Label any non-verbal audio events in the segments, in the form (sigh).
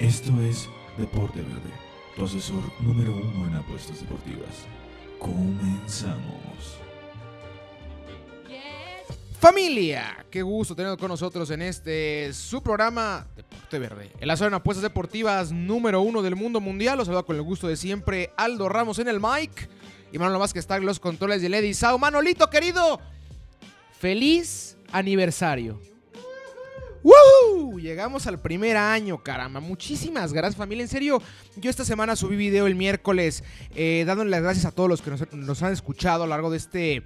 Esto es Deporte Verde, tu asesor número uno en apuestas deportivas. Comenzamos. Familia, qué gusto tenerlo con nosotros en este su programa Deporte Verde. El asesor en apuestas deportivas número uno del mundo mundial. Los saluda con el gusto de siempre Aldo Ramos en el mic. Y Manolo más que está en los controles de Lady Sao. Manolito, querido, feliz aniversario. Llegamos al primer año, caramba. Muchísimas gracias, familia. En serio, yo esta semana subí video el miércoles eh, dándole las gracias a todos los que nos, han escuchado a lo largo de este,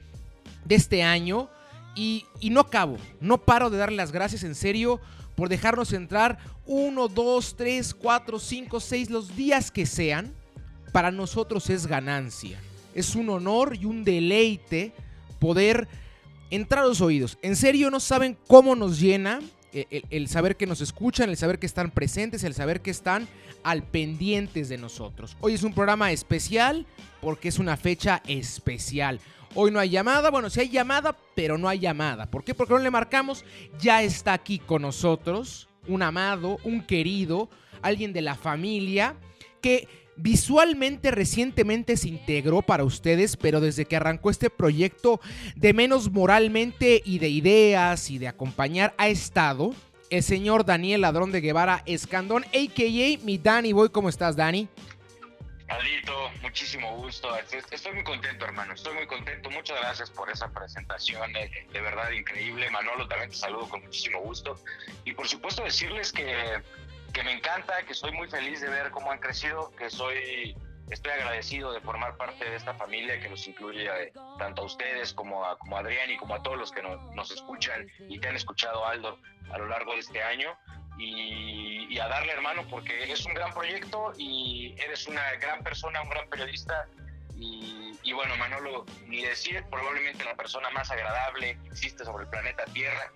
de este año. Y, y, no acabo, no paro de darle las gracias en serio por dejarnos entrar uno, dos, tres, cuatro, cinco, seis, los días que sean. Para nosotros es ganancia. Es un honor y un deleite poder entrar a los oídos. En serio, no saben cómo nos llena el, el, saber que nos escuchan, el saber que están presentes, el saber que están al pendientes de nosotros. Hoy es un programa especial porque es una fecha especial. Hoy no hay llamada, bueno, sí hay llamada, pero no hay llamada. ¿Por qué? Porque no le marcamos. Ya está aquí con nosotros un amado, un querido, alguien de la familia que visualmente recientemente se integró para ustedes, pero desde que arrancó este proyecto de menos moralmente y de ideas y de acompañar ha estado el señor Daniel Ladrón de Guevara Escandón, a.k.a. mi Dani Boy. ¿Cómo estás, Dani? Aldito, muchísimo gusto. Estoy muy contento, hermano. Estoy muy contento. Muchas gracias por esa presentación. De verdad increíble. Manolo, también te saludo con muchísimo gusto. Y por supuesto decirles que, que me encanta, que estoy muy feliz de ver cómo han crecido, que soy estoy agradecido de formar parte de esta familia que nos incluye a, tanto a ustedes como a, como a Adrián y como a todos los que no, nos escuchan y te han escuchado, Aldo, a lo largo de este año. Y, y, a darle, hermano, porque es un gran proyecto y eres una gran persona, un gran periodista. Y, y bueno, Manolo, ni decir, probablemente la persona más agradable que existe sobre el planeta Tierra.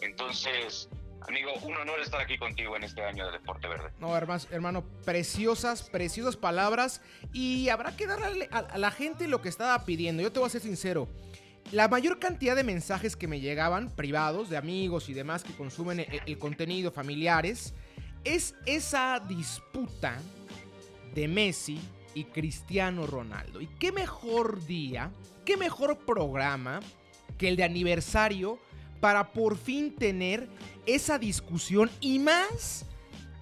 Entonces, Amigo, un honor estar aquí contigo en este año de Deporte Verde. No, hermano, hermano preciosas, preciosas palabras. Y habrá que darle a, la gente lo que estaba pidiendo. Yo te voy a ser sincero. La mayor cantidad de mensajes que me llegaban, privados, de amigos y demás que consumen el, el contenido, familiares, es esa disputa de Messi y Cristiano Ronaldo. Y qué mejor día, qué mejor programa que el de aniversario para por fin tener esa discusión y más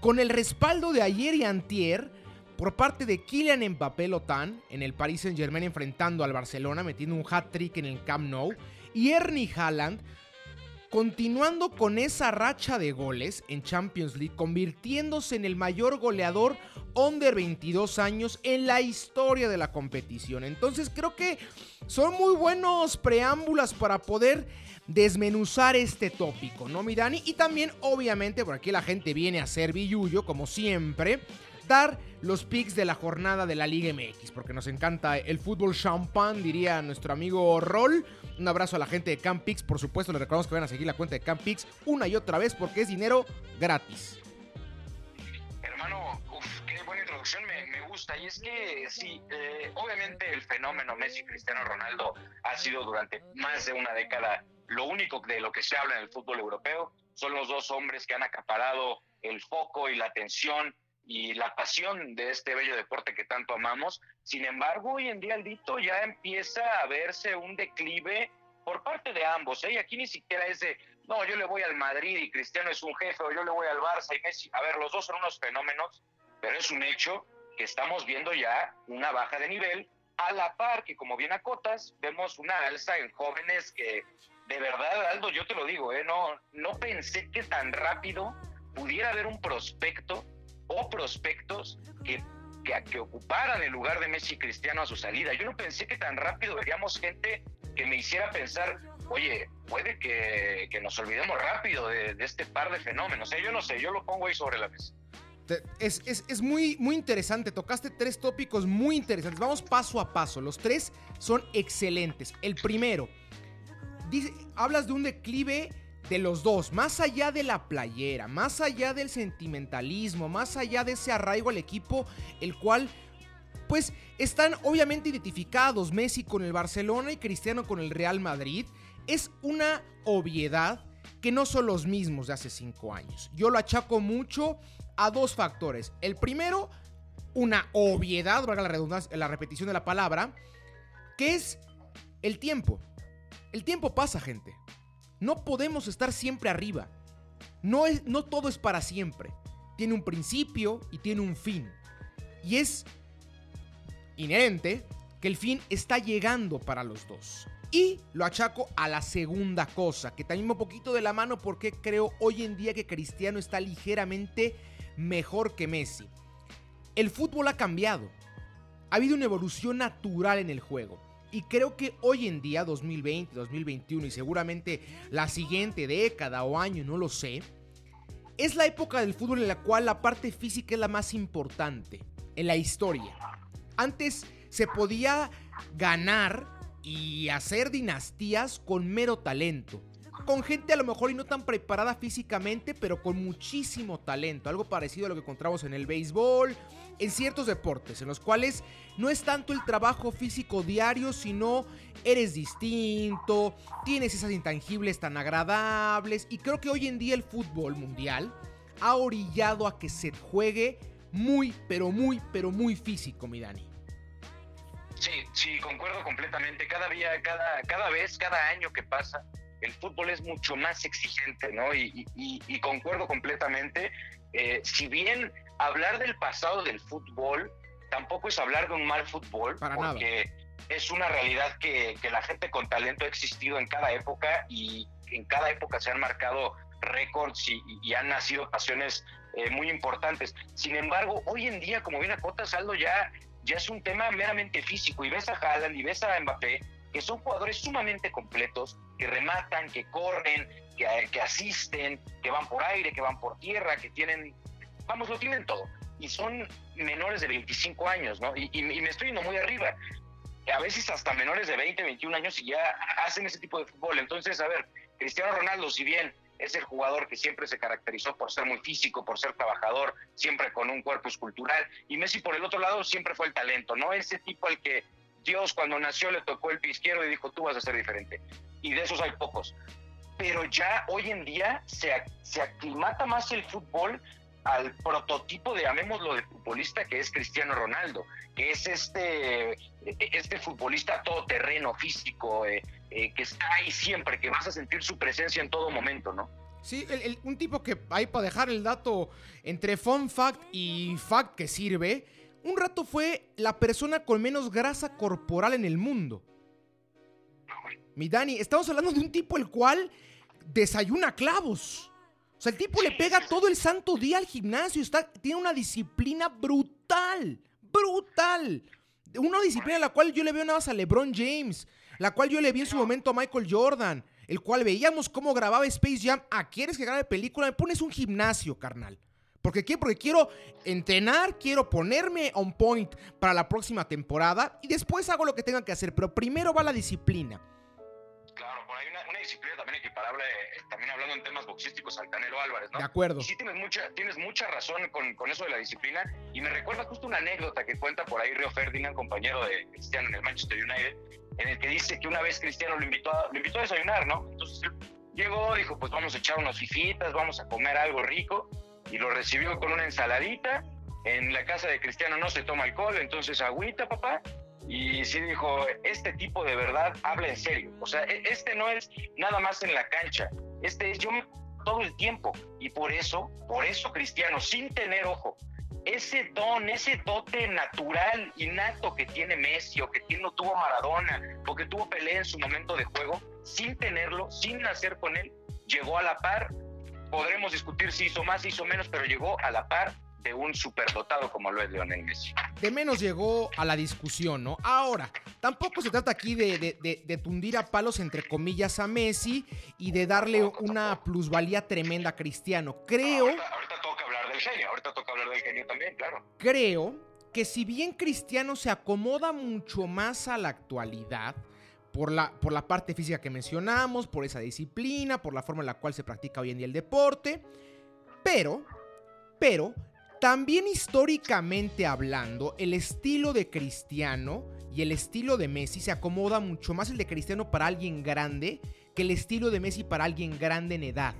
con el respaldo de ayer y antier por parte de Kylian Mbappé Lotan en el Paris Saint Germain enfrentando al Barcelona metiendo un hat trick en el Camp Nou y Ernie Haaland continuando con esa racha de goles en Champions League convirtiéndose en el mayor goleador under 22 años en la historia de la competición. Entonces creo que son muy buenos preámbulos para poder desmenuzar este tópico, ¿no, mi Dani? Y también, obviamente, por aquí la gente viene a hacer billuyo, como siempre, dar los picks de la jornada de la Liga MX, porque nos encanta el fútbol champán, diría nuestro amigo Roll. Un abrazo a la gente de Camp Picks, por supuesto, les recordamos que van a seguir la cuenta de Camp Picks una y otra vez porque es dinero gratis. Hermano, uf, qué buena introducción, me, me gusta. Y es que sí, eh, obviamente el fenómeno Messi Cristiano Ronaldo ha sido durante más de una década lo único de lo que se habla en el fútbol europeo. Son los dos hombres que han acaparado el foco y la atención y la pasión de este bello deporte que tanto amamos. Sin embargo, hoy en día el dito ya empieza a verse un declive por parte de ambos. ¿eh? Y aquí ni siquiera es de, no, yo le voy al Madrid y Cristiano es un jefe, o yo le voy al Barça y Messi. A ver, los dos son unos fenómenos, pero es un hecho que estamos viendo ya una baja de nivel, a la par que, como bien acotas, vemos una alza en jóvenes que, de verdad, Aldo, yo te lo digo, ¿eh? no, no pensé que tan rápido pudiera haber un prospecto o prospectos que, que, ocuparan el lugar de Messi y Cristiano a su salida. Yo no pensé que tan rápido veríamos gente que me hiciera pensar, oye, puede que, que nos olvidemos rápido de, este par de fenómenos. ¿eh? Yo no sé, yo lo pongo ahí sobre la mesa. Es, es, es, muy, muy interesante, tocaste tres tópicos muy interesantes. Vamos paso a paso, los tres son excelentes. El primero, hablas de un declive de los dos, más allá de la playera, más allá del sentimentalismo, más allá de ese arraigo al equipo, el cual, pues, están obviamente identificados Messi con el Barcelona y Cristiano con el Real Madrid, es una obviedad que no son los mismos de hace cinco años. Yo lo achaco mucho a dos factores. El primero, una obviedad, valga la redundancia, la repetición de la palabra, que es el tiempo. El tiempo pasa, gente. No podemos estar siempre arriba. No, es, no todo es para siempre. Tiene un principio y tiene un fin. Y es inherente que el fin está llegando para los dos. Y lo achaco a la segunda cosa, que también un poquito de la mano porque creo hoy en día que Cristiano está ligeramente mejor que Messi. El fútbol ha cambiado. Ha habido una evolución natural en el juego. Y creo que hoy en día, 2020, 2021 y seguramente la siguiente década o año, no lo sé, es la época del fútbol en la cual la parte física es la más importante en la historia. Antes se podía ganar y hacer dinastías con mero talento. Con gente a lo mejor y no tan preparada físicamente, pero con muchísimo talento. Algo parecido a lo que encontramos en el béisbol, en ciertos deportes, en los cuales no es tanto el trabajo físico diario, sino eres distinto, tienes esas intangibles tan agradables. Y creo que hoy en día el fútbol mundial ha orillado a que se juegue muy, pero muy, pero muy físico, mi Dani. Sí, sí, concuerdo completamente. Cada día, cada, cada vez, cada año que pasa, el fútbol es mucho más exigente, ¿no? Y, y, concuerdo completamente. Eh, si bien hablar del pasado del fútbol tampoco es hablar de un mal fútbol, Para porque es una realidad que, que, la gente con talento ha existido en cada época y en cada época se han marcado récords y, y han nacido pasiones eh, muy importantes. Sin embargo, hoy en día, como bien acota Saldo, ya, ya es un tema meramente físico y ves a Haaland y ves a Mbappé, que son jugadores sumamente completos, que rematan, que corren, que, asisten, que van por aire, que van por tierra, que tienen vamos, lo tienen todo. Y son menores de 25 años, ¿no? Y, me estoy yendo muy arriba. A veces hasta menores de 20, 21 años y ya hacen ese tipo de fútbol. Entonces, a ver, Cristiano Ronaldo, si bien es el jugador que siempre se caracterizó por ser muy físico, por ser trabajador, siempre con un cuerpo escultural, y Messi por el otro lado siempre fue el talento, ¿no? Ese tipo al que Dios cuando nació le tocó el pie izquierdo y dijo, tú vas a ser diferente. Y de esos hay pocos. Pero ya hoy en día se, se aclimata más el fútbol al prototipo de, llamémoslo, de futbolista que es Cristiano Ronaldo, que es este, este futbolista todoterreno, físico, eh, eh, que está ahí siempre, que vas a sentir su presencia en todo momento, ¿no? Sí, un tipo que hay para dejar el dato entre fun fact y fact que sirve, un rato fue la persona con menos grasa corporal en el mundo. Mi Dani, estamos hablando de un tipo el cual desayuna clavos. O sea, el tipo le pega todo el santo día al gimnasio. Está, tiene una disciplina brutal. Brutal. Una disciplina la cual yo le veo nada más a LeBron James. La cual yo le vi en su momento a Michael Jordan. El cual veíamos cómo grababa Space Jam. Ah, ¿quieres que grabe película? Me pones un gimnasio, carnal. ¿Por qué? Porque quiero entrenar, quiero ponerme on point para la próxima temporada y después hago lo que tenga que hacer, pero primero va la disciplina. Por ahí una, disciplina también equiparable, eh, también hablando en temas boxísticos al Canelo Álvarez, ¿no? De acuerdo. Sí tienes mucha, tienes mucha razón con, con, eso de la disciplina y me recuerda justo una anécdota que cuenta por ahí Río Ferdinand, compañero de Cristiano en el Manchester United, en el que dice que una vez Cristiano lo invitó a, lo invitó a desayunar, ¿no? Entonces llegó, dijo, pues vamos a echar unos fifitas, vamos a comer algo rico y lo recibió con una ensaladita. En la casa de Cristiano no se toma alcohol, entonces agüita, papá, y sí dijo, este tipo de verdad habla en serio. O sea, e, este no es nada más en la cancha, este es yo todo el tiempo. Y por eso, por eso Cristiano, sin tener ojo, ese don, ese dote natural, innato que tiene Messi o que tiene, tuvo Maradona o que tuvo Pelé en su momento de juego, sin tenerlo, sin nacer con él, llegó a la par. Podremos discutir si hizo más, hizo menos, pero llegó a la par de un superdotado como lo es Leonel Messi. De menos llegó a la discusión, ¿no? Ahora, tampoco se trata aquí de, de, tundir a palos entre comillas a Messi y de darle una plusvalía tremenda a Cristiano. Creo... Ahorita, toca hablar del genio, ahorita toca hablar del genio también, claro. Creo que si bien Cristiano se acomoda mucho más a la actualidad, por la, por la parte física que mencionamos, por esa disciplina, por la forma en la cual se practica hoy en día el deporte, pero, pero también históricamente hablando, el estilo de Cristiano y el estilo de Messi se acomoda mucho más el de Cristiano para alguien grande que el estilo de Messi para alguien grande en edad.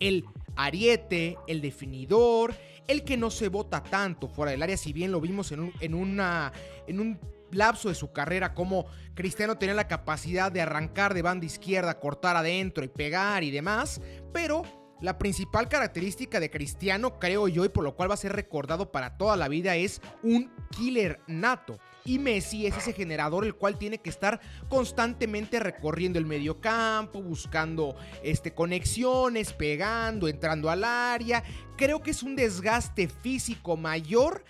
El ariete, el definidor, el que no se vota tanto fuera del área, si bien lo vimos en un, en una, en un lapso de su carrera, como Cristiano tenía la capacidad de arrancar de banda izquierda, cortar adentro y pegar y demás, pero la principal característica de Cristiano, creo yo, y por lo cual va a ser recordado para toda la vida, es un killer nato. Y Messi es ese generador el cual tiene que estar constantemente recorriendo el mediocampo, buscando este, conexiones, pegando, entrando al área. Creo que es un desgaste físico mayor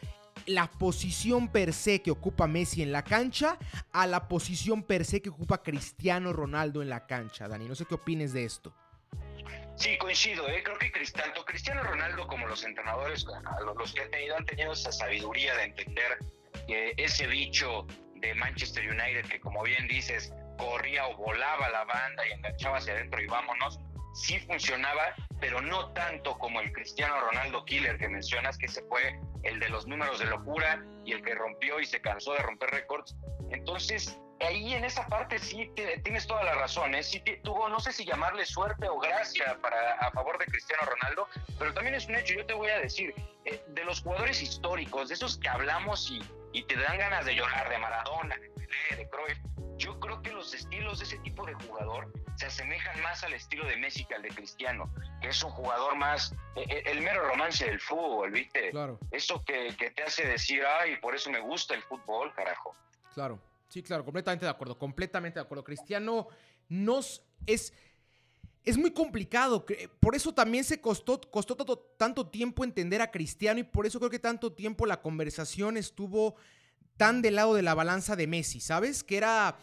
la posición per se que ocupa Messi en la cancha a la posición per se que ocupa Cristiano Ronaldo en la cancha, Dani. No sé qué opines de esto. Sí, coincido. ¿eh? Creo que tanto Cristiano Ronaldo como los entrenadores, los que han tenido, han tenido esa sabiduría de entender que ese bicho de Manchester United, que como bien dices, corría o volaba la banda y enganchaba hacia adentro y vámonos, sí funcionaba, pero no tanto como el Cristiano Ronaldo Killer que mencionas, que se fue el de los números de locura y el que rompió y se cansó de romper récords. Entonces, ahí en esa parte sí tienes toda la razón. ¿eh? Sí tuvo, no sé si llamarle suerte o gracia para, a favor de Cristiano Ronaldo, pero también es un hecho. Yo te voy a decir, eh, de los jugadores históricos, de esos que hablamos y, y te dan ganas de llorar, de Maradona, de Pelé, de Cruyff, yo creo que los estilos de ese tipo de jugador se asemejan más al estilo de Messi que al de Cristiano, que es un jugador más, eh, eh, el, mero romance del fútbol, ¿viste? Claro. Eso que, que, te hace decir, ay, por eso me gusta el fútbol, carajo. Claro, sí, claro, completamente de acuerdo, completamente de acuerdo. Cristiano nos es... Es muy complicado, por eso también se costó, costó tanto, tanto tiempo entender a Cristiano y por eso creo que tanto tiempo la conversación estuvo tan del lado de la balanza de Messi, ¿sabes? Que era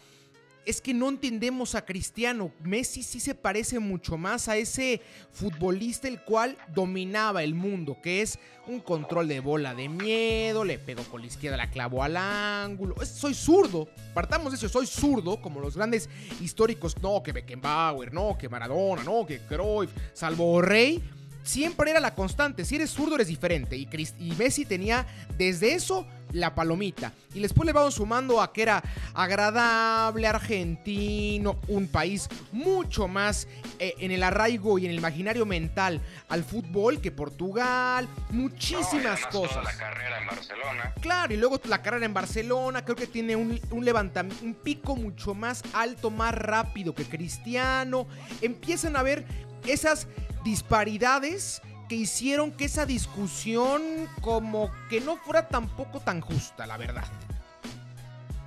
es que no entendemos a Cristiano. Messi sí se parece mucho más a ese futbolista el cual dominaba el mundo, que es un control de bola de miedo, le pegó con la izquierda, la clavó al ángulo. soy zurdo, partamos de eso, soy zurdo, como los grandes históricos, no, que Beckenbauer, no, que Maradona, no, que Cruyff, salvo Rey siempre era la constante. Si eres zurdo, eres diferente. Y, y Messi tenía desde eso la palomita. Y después le vamos sumando a que era agradable, argentino, un país mucho más eh, en el arraigo y en el imaginario mental al fútbol que Portugal, muchísimas cosas. la carrera en Barcelona. Claro, y luego la carrera en Barcelona, creo que tiene un, un levantamiento, un pico mucho más alto, más rápido que Cristiano. Empiezan a ver esas disparidades que hicieron que esa discusión como que no fuera tampoco tan justa, la verdad.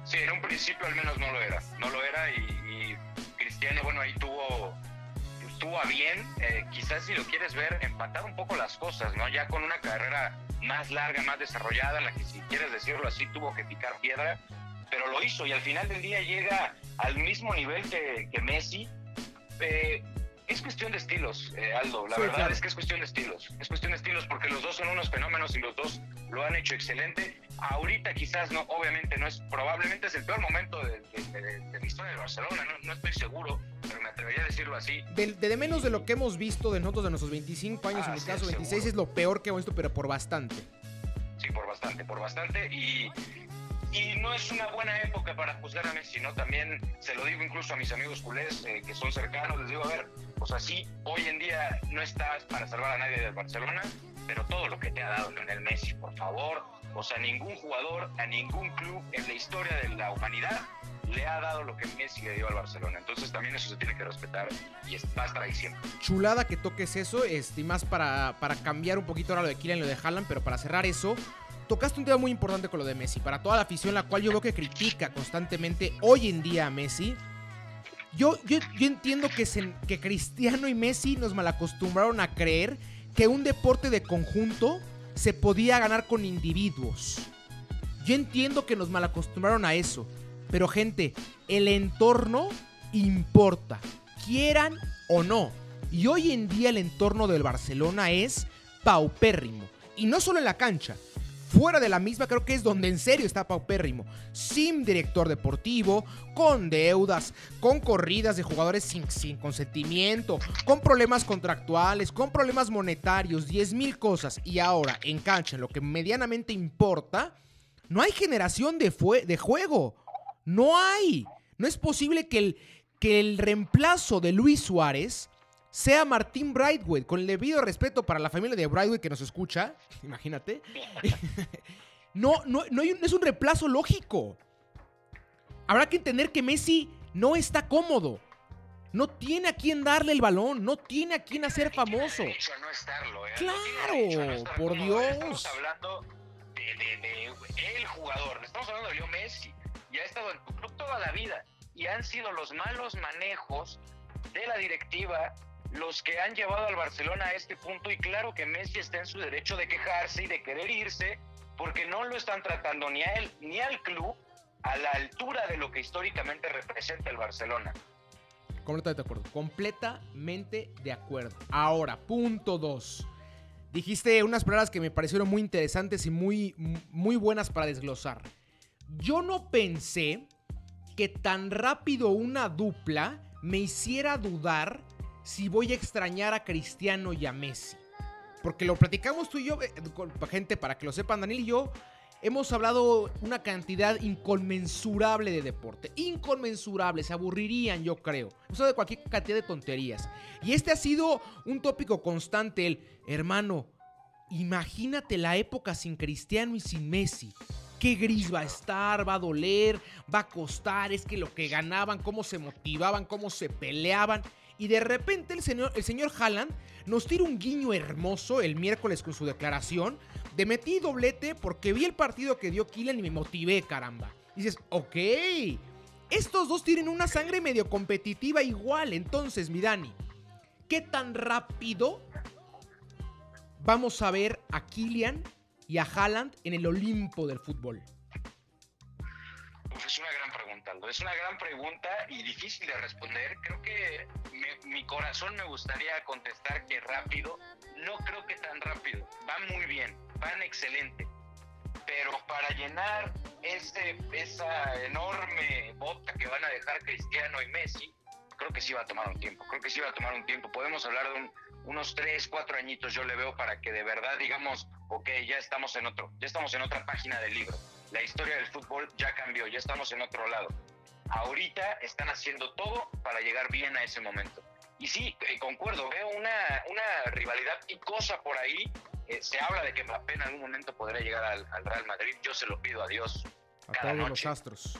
Sí, en un principio al menos no lo era, no lo era y, Cristiano, bueno, ahí tuvo, estuvo a bien, eh, quizás si lo quieres ver, empatar un poco las cosas, ¿no? Ya con una carrera más larga, más desarrollada, la que si quieres decirlo así tuvo que picar piedra, pero lo hizo y al final del día llega al mismo nivel que, que Messi. Eh, es cuestión de estilos, eh, Aldo. La verdad es que es cuestión de estilos. Es cuestión de estilos porque los dos son unos fenómenos y los dos lo han hecho excelente. Ahorita quizás no, obviamente no es, probablemente es el peor momento de, la historia de Barcelona. No, estoy seguro, pero me atrevería a decirlo así. De, de, menos de lo que hemos visto de nosotros de nuestros 25 años, en mi caso 26, es lo peor que hemos visto, pero por bastante. Sí, por bastante, por bastante. Y y no es una buena época para juzgar a Messi, ¿no? También se lo digo incluso a mis amigos culés eh, que son cercanos, les digo, a ver, pues así, hoy en día no estás para salvar a nadie del Barcelona, pero todo lo que te ha dado Lionel Messi, por favor, o sea, ningún jugador, a ningún club en la historia de la humanidad le ha dado lo que Messi le dio al Barcelona. Entonces también eso se tiene que respetar y va a siempre. Chulada que toques eso, este, más para, para cambiar un poquito ahora lo de Kylian y lo de Haaland, pero para cerrar eso, tocaste un tema muy importante con lo de Messi. Para toda la afición, la cual yo veo que critica constantemente hoy en día a Messi. Yo, yo, entiendo que, que Cristiano y Messi nos malacostumbraron a creer que un deporte de conjunto se podía ganar con individuos. Yo entiendo que nos malacostumbraron a eso. Pero gente, el entorno importa, quieran o no. Y hoy en día el entorno del Barcelona es paupérrimo. Y no solo en la cancha, Fuera de la misma creo que es donde en serio está paupérrimo. Sin director deportivo, con deudas, con corridas de jugadores sin, sin consentimiento, con problemas contractuales, con problemas monetarios, 10 mil cosas. Y ahora en cancha, lo que medianamente importa, no hay generación de, de juego. No hay. No es posible que el, que el reemplazo de Luis Suárez sea Martín Brightwood, con el debido respeto para la familia de Brightwood que nos escucha, (laughs) imagínate, (laughs) no, no, no, es un reemplazo lógico. Habrá que entender que Messi no está cómodo. No tiene a quién darle el balón, no tiene a quién hacer famoso. Claro, por Dios. Estamos hablando de, el jugador, estamos hablando de Leo Messi, y ha estado en tu club toda la vida, y han sido los malos manejos de la directiva los que han llevado al Barcelona a este punto, y claro que Messi está en su derecho de quejarse y de querer irse, porque no lo están tratando ni a él ni al club a la altura de lo que históricamente representa el Barcelona. Completamente de acuerdo. Completamente de acuerdo. Ahora, punto 2. Dijiste unas palabras que me parecieron muy interesantes y muy, muy buenas para desglosar. Yo no pensé que tan rápido una dupla me hiciera dudar si voy a extrañar a Cristiano y a Messi. Porque lo platicamos tú y yo, eh, gente, para que lo sepan, Daniel y yo, hemos hablado una cantidad inconmensurable de deporte. Inconmensurable, se aburrirían, yo creo. Eso de cualquier cantidad de tonterías. Y este ha sido un tópico constante, el hermano, imagínate la época sin Cristiano y sin Messi. Qué gris va a estar, va a doler, va a costar, es que lo que ganaban, cómo se motivaban, cómo se peleaban. Y de repente el señor, el señor Haaland nos tira un guiño hermoso el miércoles con su declaración de metí doblete porque vi el partido que dio Kylian y me motivé, caramba. dices, ok, estos dos tienen una sangre medio competitiva igual. Entonces, mi Dani, ¿qué tan rápido vamos a ver a Kylian y a Haaland en el Olimpo del fútbol? Es una gran pregunta, y difícil de responder. Creo que mi corazón me gustaría contestar que rápido. No creo que tan rápido. Va muy bien van excelente. Pero para llenar ese, esa enorme bota que van a dejar Cristiano y Messi, creo que sí va a tomar un tiempo. Creo que sí va a tomar un tiempo. Podemos hablar de unos tres, cuatro añitos, yo le veo para que de verdad digamos, ok, ya estamos en otro, ya estamos en otra página del libro. La historia del fútbol ya cambió, ya estamos en otro lado. Ahorita están haciendo todo para llegar bien a ese momento. Y sí, eh, concuerdo, veo una, una rivalidad cosa por ahí eh, se habla de que Mbappé en algún momento podrá llegar al, Real Madrid. Yo se lo pido a Dios. A todos los astros.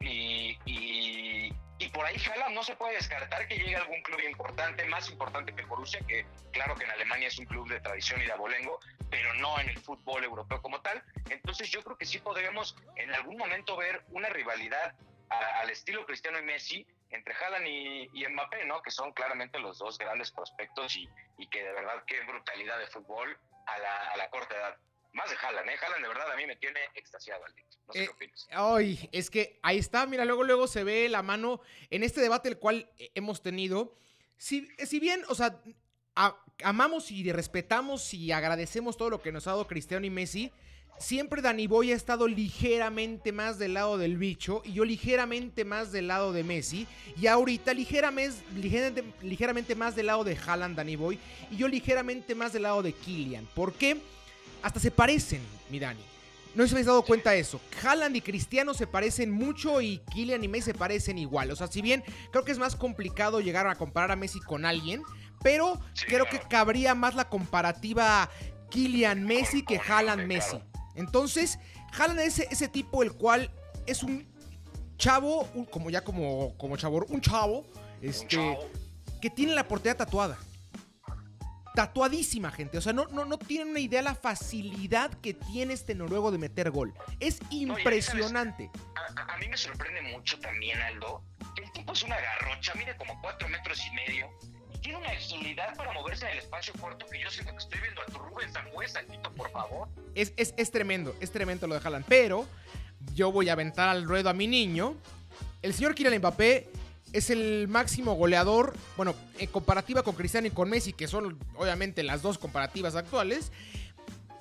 Y, y, por ahí Haaland no se puede descartar que llegue algún club importante, más importante que Borussia, que claro que en Alemania es un club de tradición y de abolengo, pero no en el fútbol europeo como tal. Entonces yo creo que sí podremos en algún momento ver una rivalidad al estilo Cristiano y Messi entre Haaland y, Mbappé, ¿no? Que son claramente los dos grandes prospectos y, que de verdad qué brutalidad de fútbol a la, corta edad. Más de Haaland, ¿eh? Haaland de verdad a mí me tiene extasiado, Aldito. No sé qué eh, opinas. Ay, es que ahí está, mira, luego, luego se ve la mano en este debate el cual hemos tenido. Si, si bien, o sea, amamos y respetamos y agradecemos todo lo que nos ha dado Cristiano y Messi, Siempre Danny Boy ha estado ligeramente más del lado del bicho y yo ligeramente más del lado de Messi. Y ahorita ligeramente, ligeramente, más del lado de Haaland, Danny Boy. Y yo ligeramente más del lado de Kylian. ¿Por qué? Hasta se parecen, mi Dani. No se habéis dado cuenta de eso. Haaland y Cristiano se parecen mucho y Kylian y Messi se parecen igual. O sea, si bien creo que es más complicado llegar a comparar a Messi con alguien, pero creo que cabría más la comparativa Kylian Messi que Haaland Messi. Entonces, Haaland es ese, tipo el cual es un chavo, como ya como, como chavo, un chavo, este, que tiene la portería tatuada. Tatuadísima, gente. O sea, no, no, no tienen una idea la facilidad que tiene este noruego de meter gol. Es impresionante. a, mí me sorprende mucho también, Aldo. El tipo es una garrocha, mide como cuatro metros y medio tiene una agilidad para moverse en el espacio corto que yo siento que estoy viendo a tu Rubén Sambuesa, por favor. Es, es, es tremendo, es tremendo lo de Haaland. Pero yo voy a aventar al ruedo a mi niño. El señor Kylian Mbappé es el máximo goleador, bueno, en comparativa con Cristiano y con Messi, que son obviamente las dos comparativas actuales.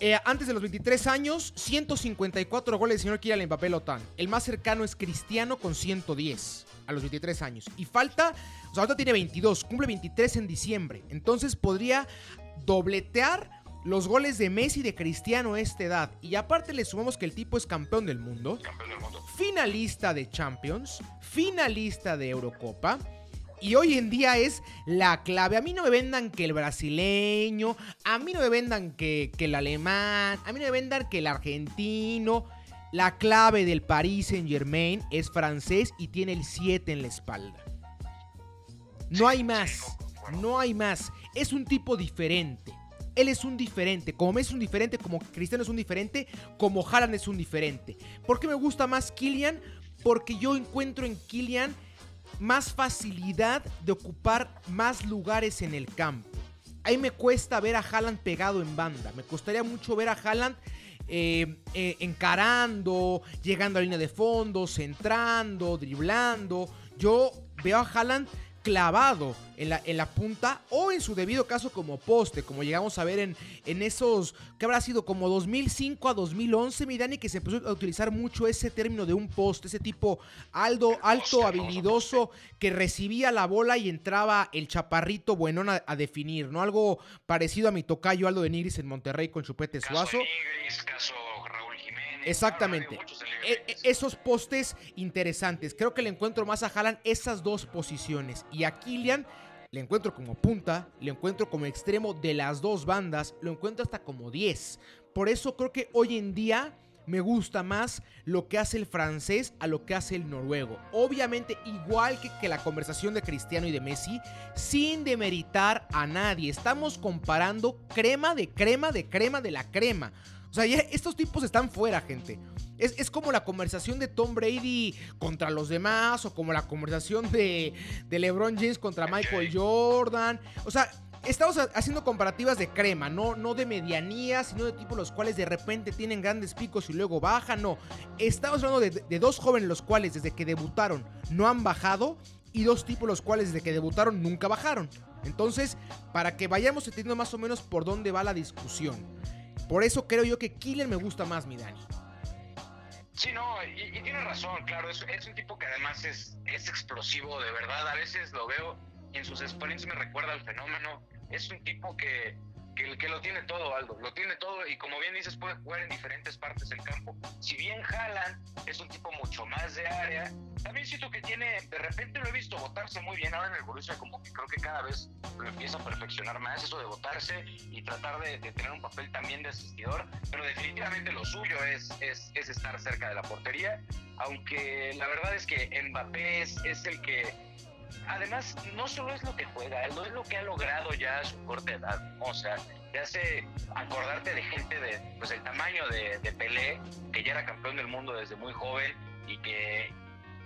Eh, antes de los 23 años, 154 goles del señor Kylian Mbappé Lotán. El más cercano es Cristiano con 110 a los 23 años. Y falta, o sea, ahorita tiene 22, cumple 23 en diciembre. Entonces podría dobletear los goles de Messi y de Cristiano a esta edad. Y aparte le sumamos que el tipo es campeón del mundo, campeón del mundo. finalista de Champions, finalista de Eurocopa. Y hoy en día es la clave. A mí no me vendan que el brasileño, a mí no me vendan que, que el alemán, a mí no me vendan que el argentino. La clave del Paris Saint Germain es francés y tiene el 7 en la espalda. No hay más, no hay más. Es un tipo diferente. Él es un diferente. Como Messi es un diferente, como Cristiano es un diferente, como Haaland es un diferente. ¿Por qué me gusta más Kylian? Porque yo encuentro en Kylian más facilidad de ocupar más lugares en el campo. Ahí me cuesta ver a Haaland pegado en banda. Me costaría mucho ver a Haaland eh, eh, encarando, llegando a línea de fondo, centrando, driblando. Yo veo a Haaland clavado en la, en la punta o en su debido caso como poste, como llegamos a ver en, en esos, que habrá sido como 2005 a 2011, mi Dani, que se empezó a utilizar mucho ese término de un poste, ese tipo alto, alto, habilidoso, que recibía la bola y entraba el chaparrito buenón a, definir, ¿no? Algo parecido a mi tocayo Aldo de Nigris en Monterrey con Chupete Suazo. Exactamente. E, e, esos postes interesantes. Creo que le encuentro más a Haaland esas dos posiciones. Y a Kylian le encuentro como punta, le encuentro como extremo de las dos bandas, lo encuentro hasta como 10. Por eso creo que hoy en día me gusta más lo que hace el francés a lo que hace el noruego. Obviamente, igual que, que, la conversación de Cristiano y de Messi, sin demeritar a nadie. Estamos comparando crema de crema de crema de la crema. O sea, estos tipos están fuera, gente. Es, como la conversación de Tom Brady contra los demás, o como la conversación de, de LeBron James contra Michael Jordan. O sea, estamos haciendo comparativas de crema, no, no de medianía, sino de tipos los cuales de repente tienen grandes picos y luego bajan. No, estamos hablando de, de, dos jóvenes los cuales desde que debutaron no han bajado y dos tipos los cuales desde que debutaron nunca bajaron. Entonces, para que vayamos entendiendo más o menos por dónde va la discusión. Por eso creo yo que Killer me gusta más, mi Dani. Sí, no, y, tiene razón, claro, es, es, un tipo que además es, explosivo, de verdad, a veces lo veo en sus sprints me recuerda al fenómeno, es un tipo que, que, que, lo tiene todo, Aldo, lo tiene todo y como bien dices, puede jugar en diferentes partes del campo. Si bien Haaland es un tipo mucho más de área, también siento que tiene, de repente lo he visto botarse muy bien ahora en el Borussia, como que creo que cada vez lo empieza a perfeccionar más, eso de botarse y tratar de, tener un papel también de asistidor, pero definitivamente lo suyo es, es, es, estar cerca de la portería, aunque la verdad es que Mbappé es, es el que además, no solo es lo que juega, no es lo que ha logrado ya a su corta edad. O sea, te hace acordarte de gente de, pues, el tamaño de, de Pelé, que ya era campeón del mundo desde muy joven y que,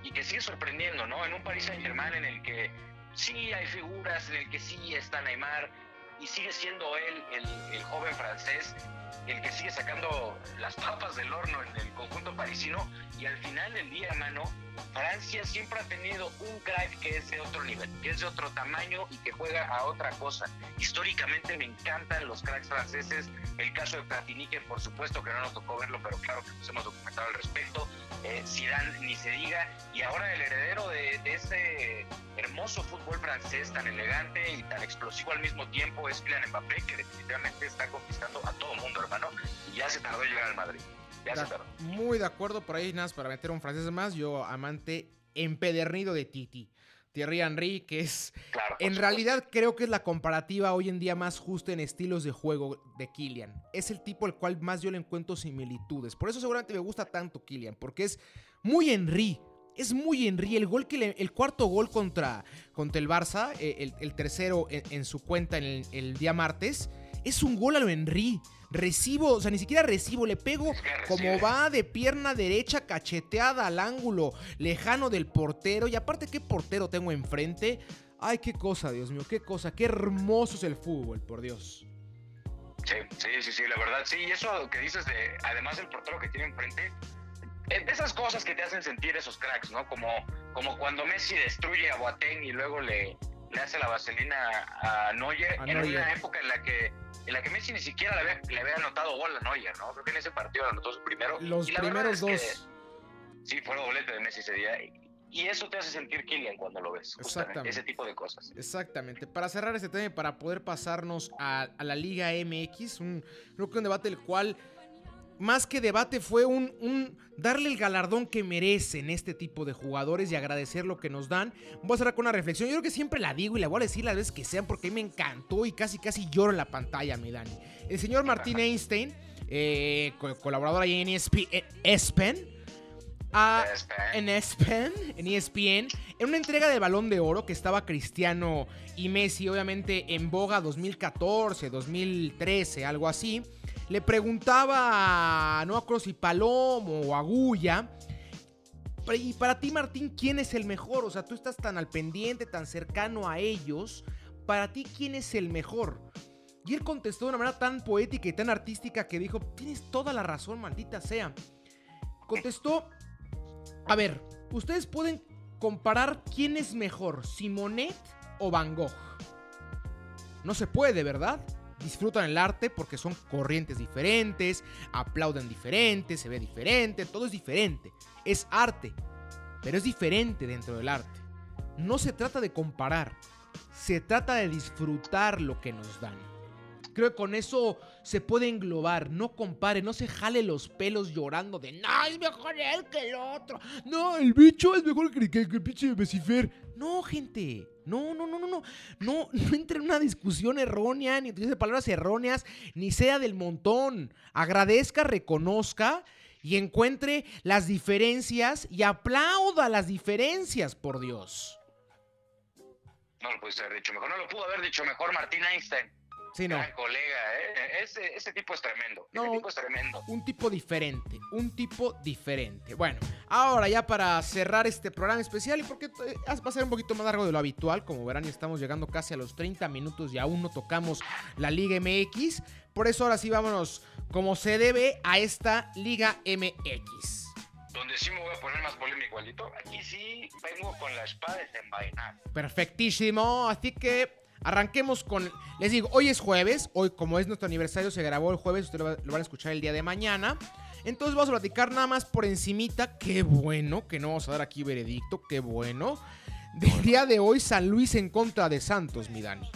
y que sigue sorprendiendo, ¿no? En un Paris Saint Germain en el que sí hay figuras, en el que sí está Neymar y sigue siendo él el, el joven francés el que sigue sacando las papas del horno en el conjunto parisino y al final del día, mano, Francia siempre ha tenido un crack que es de otro nivel, que es de otro tamaño y que juega a otra cosa. Históricamente me encantan los cracks franceses, el caso de Platini, que por supuesto que no nos tocó verlo, pero claro que nos hemos documentado al respecto, eh, Zidane ni se diga, y ahora el heredero de, de este hermoso fútbol francés tan elegante y tan explosivo al mismo tiempo es Kylian Mbappé, que definitivamente está conquistando a todo mundo, hermano, y ya se tardó en llegar al Madrid. Muy de acuerdo por ahí, nada para meter un francés más. Yo, amante empedernido de Titi. Thierry Henry, que es. en realidad creo que es la comparativa hoy en día más justa en estilos de juego de Kylian. Es el tipo al cual más yo le encuentro similitudes. Por eso seguramente me gusta tanto Kylian, porque es muy Henry. Es muy Henry. El gol que el cuarto gol contra, contra el Barça, eh, el, tercero en, su cuenta en el, el día martes, es un gol a lo Henry. Recibo, o sea, ni siquiera recibo, le pego como va de pierna derecha cacheteada al ángulo lejano del portero. Y aparte, ¿qué portero tengo enfrente? Ay, qué cosa, Dios mío, qué cosa, qué hermoso es el fútbol, por Dios. Sí, sí, sí, sí, la verdad, sí, y eso que dices de, además del portero que tiene enfrente, eh, de esas cosas que te hacen sentir esos cracks, ¿no? Como, como cuando Messi destruye a Boateng y luego le, le hace la vaselina a Neuer, en una época en la que en la que Messi ni siquiera le había, le había anotado gol a Neuer, ¿no? Creo que en ese partido anotó su primero. Los primeros dos. sí, fue doblete de Messi ese día. Y eso te hace sentir Kylian cuando lo ves. Exactamente. Ese tipo de cosas. Exactamente. Para cerrar este tema y para poder pasarnos a, la Liga MX, un, creo que un debate el cual más que debate fue un, un, darle el galardón que merecen este tipo de jugadores y agradecer lo que nos dan. Voy a cerrar con una reflexión. Yo creo que siempre la digo y la voy a decir las veces que sean porque a mí me encantó y casi casi lloro en la pantalla, mi Dani. El señor Martín Einstein, eh, colaborador ahí en ESPN, a, en ESPN, en ESPN, en una entrega del Balón de Oro que estaba Cristiano y Messi, obviamente en boga 2014, 2013, algo así, le preguntaba a no a si Palomo o Agulla. Y para ti, Martín, ¿quién es el mejor? O sea, tú estás tan al pendiente, tan cercano a ellos. Para ti, ¿quién es el mejor? Y él contestó de una manera tan poética y tan artística que dijo, tienes toda la razón, maldita sea. Contestó, a ver, ustedes pueden comparar quién es mejor, Simonet o Van Gogh. No se puede, ¿verdad? Disfrutan el arte porque son corrientes diferentes, aplauden diferente, se ve diferente, todo es diferente. Es arte, pero es diferente dentro del arte. No se trata de comparar, se trata de disfrutar lo que nos dan. Creo que con eso se puede englobar. No compare, no se jale los pelos llorando de no, es mejor él que el otro. No, el bicho es mejor que, el pinche Becifer. No, gente. No, no, no, no, no. No, entre en una discusión errónea, ni utilice palabras erróneas, ni sea del montón. Agradezca, reconozca y encuentre las diferencias y aplauda las diferencias, por Dios. No lo puede haber dicho mejor. No lo pudo haber dicho mejor Martín Einstein. Sí, no. colega, ¿eh? ese, tipo es tremendo. ese tipo es tremendo. Un tipo diferente, un tipo diferente. Bueno, ahora ya para cerrar este programa especial, y porque eh, va a ser un poquito más largo de lo habitual, como verán, ya estamos llegando casi a los 30 minutos y aún no tocamos la Liga MX. Por eso ahora sí vámonos como se debe a esta Liga MX. Donde sí me voy a poner más polémico, Aquí sí vengo con la espada desenvainada. Perfectísimo, así que Arranquemos con, les digo, hoy es jueves, hoy como es nuestro aniversario se grabó el jueves, ustedes lo, van a escuchar el día de mañana. Entonces vamos a platicar nada más por encimita, qué bueno, que no vamos a dar aquí veredicto, qué bueno. Del día de hoy San Luis en contra de Santos, mi Dani.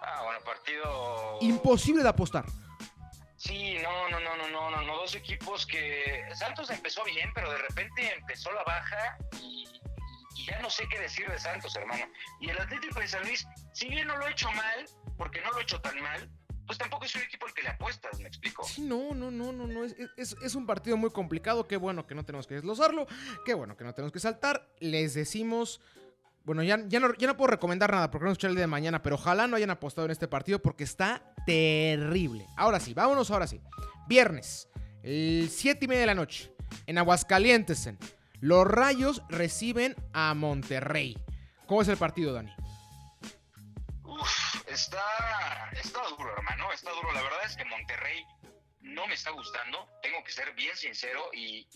Ah, bueno, partido... Imposible de apostar. Sí, no, no, no, no, no, no, no, dos equipos que Santos empezó bien, pero de repente empezó la baja y ya no sé qué decir de Santos, hermano. Y el Atlético de San Luis, si bien no lo ha hecho mal, porque no lo ha hecho tan mal, pues tampoco es un equipo al que le apuestas, ¿me explico? Sí, no, no, no, no, no. Es, un partido muy complicado. Qué bueno que no tenemos que desglosarlo. Qué bueno que no tenemos que saltar. Les decimos. Bueno, ya, no, ya no puedo recomendar nada porque no escuchar el día de mañana, pero ojalá no hayan apostado en este partido porque está terrible. Ahora sí, vámonos ahora sí. Viernes, el 7 y media de la noche, en Aguascalientes. En los Rayos reciben a Monterrey. ¿Cómo es el partido, Dani? Uf, está, está duro, hermano. Está duro. La verdad es que Monterrey no me está gustando. Tengo que ser bien sincero. Y,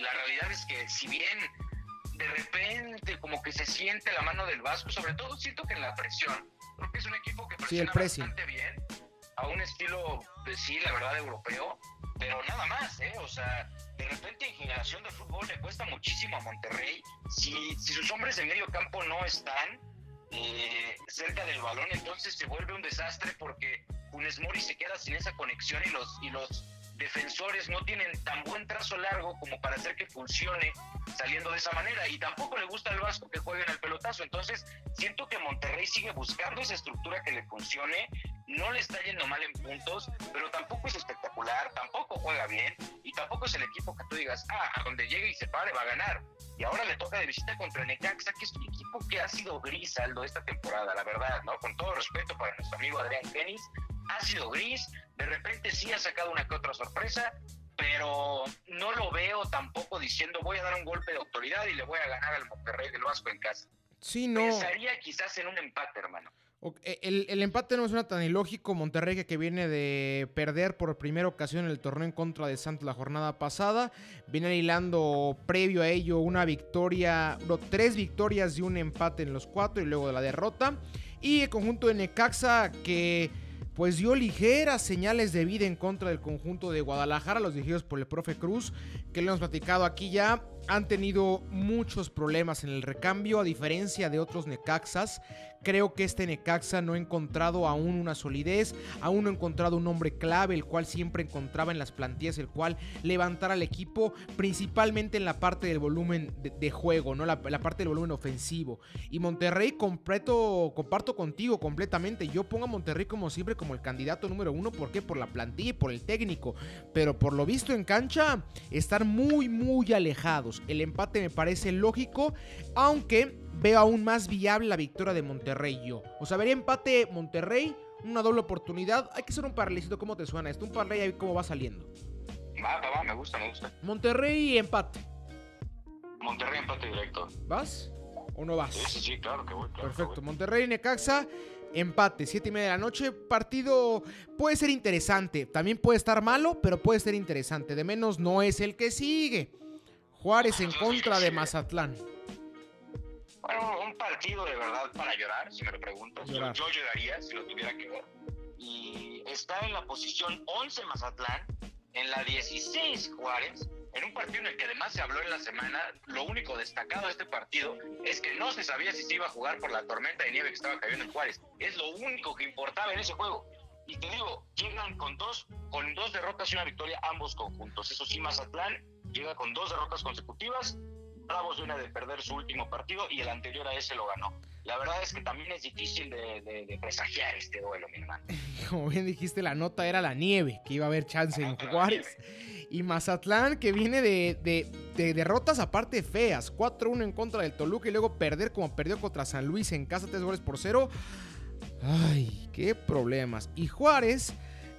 la realidad es que si bien de repente como que se siente la mano del Vasco, sobre todo siento que en la presión. Creo que es un equipo que presiona bastante bien. A un estilo, de, sí, la verdad, europeo. Pero nada más, ¿eh? O sea, de repente en generación de fútbol le cuesta muchísimo a Monterrey. Si, si sus hombres de medio campo no están eh, cerca del balón, entonces se vuelve un desastre porque Funes Mori se queda sin esa conexión y los, y los defensores no tienen tan buen trazo largo como para hacer que funcione saliendo de esa manera. Y tampoco le gusta al Vasco que juegue en el pelotazo. Entonces, siento que Monterrey sigue buscando esa estructura que le funcione. No le está yendo mal en puntos, pero tampoco es espectacular, tampoco juega bien y tampoco es el equipo que tú digas, ah, a donde llegue y se pare va a ganar. Y ahora le toca de visita contra el Necaxa, que es un equipo que ha sido gris, Aldo, esta temporada, la verdad, ¿no? Con todo respeto para nuestro amigo Adrián Tenis, ha sido gris, de repente sí ha sacado una que otra sorpresa, pero no lo veo tampoco diciendo voy a dar un golpe de autoridad y le voy a ganar al Monterrey del Vasco en casa. Sí, no. Pensaría quizás en un empate, hermano. Eh, el, empate no suena tan ilógico. Monterrey que viene de perder por primera ocasión el torneo en contra de Santos la jornada pasada. Viene hilando previo a ello una victoria, no, tres victorias y un empate en los cuatro y luego de la derrota. Y el conjunto de Necaxa que pues dio ligeras señales de vida en contra del conjunto de Guadalajara, los dirigidos por el profe Cruz, que le hemos platicado aquí ya. Han tenido muchos problemas en el recambio, a diferencia de otros Necaxas. Creo que este Necaxa no ha encontrado aún una solidez, aún no ha encontrado un hombre clave, el cual siempre encontraba en las plantillas, el cual levantara al equipo, principalmente en la parte del volumen de, juego, ¿no? La, parte del volumen ofensivo. Y Monterrey completo, comparto contigo completamente. Yo pongo a Monterrey como siempre como el candidato número uno. ¿Por qué? Por la plantilla y por el técnico. Pero por lo visto en cancha, están muy, muy alejados. El empate me parece lógico, aunque veo aún más viable la victoria de Monterrey yo. O sea, vería empate Monterrey, una doble oportunidad. Hay que hacer un parlecito, ¿cómo te suena esto? Un parlay ahí cómo va saliendo. Va, va, va, me gusta, me gusta. Monterrey empate. Monterrey empate directo. ¿Vas? ¿O no vas? Sí, sí, claro que voy. Perfecto. Monterrey Necaxa. Empate, 7 y media de la noche. Partido puede ser interesante. También puede estar malo, pero puede ser interesante. De menos no es el que sigue. Juárez en contra de Mazatlán. Bueno, un partido de verdad para llorar, si me lo preguntas. Yo, lloraría si lo tuviera que ver. Y está en la posición 11 Mazatlán, en la 16 Juárez, en un partido en el que además se habló en la semana, lo único destacado de este partido es que no se sabía si se iba a jugar por la tormenta de nieve que estaba cayendo en Juárez. Es lo único que importaba en ese juego. Y te digo, llegan con dos, con dos derrotas y una victoria ambos conjuntos. Eso sí, Mazatlán llega con dos derrotas consecutivas Bravos una de perder su último partido y el anterior a ese lo ganó. La verdad es que también es difícil de, presagiar este duelo, mi hermano. (laughs) Como bien dijiste, la nota era la nieve, que iba a haber chance en Juárez. Y Mazatlán, que viene de, derrotas aparte feas. 4-1 en contra del Toluca y luego perder como perdió contra San Luis en casa, 3 goles por 0. Ay, qué problemas. Y Juárez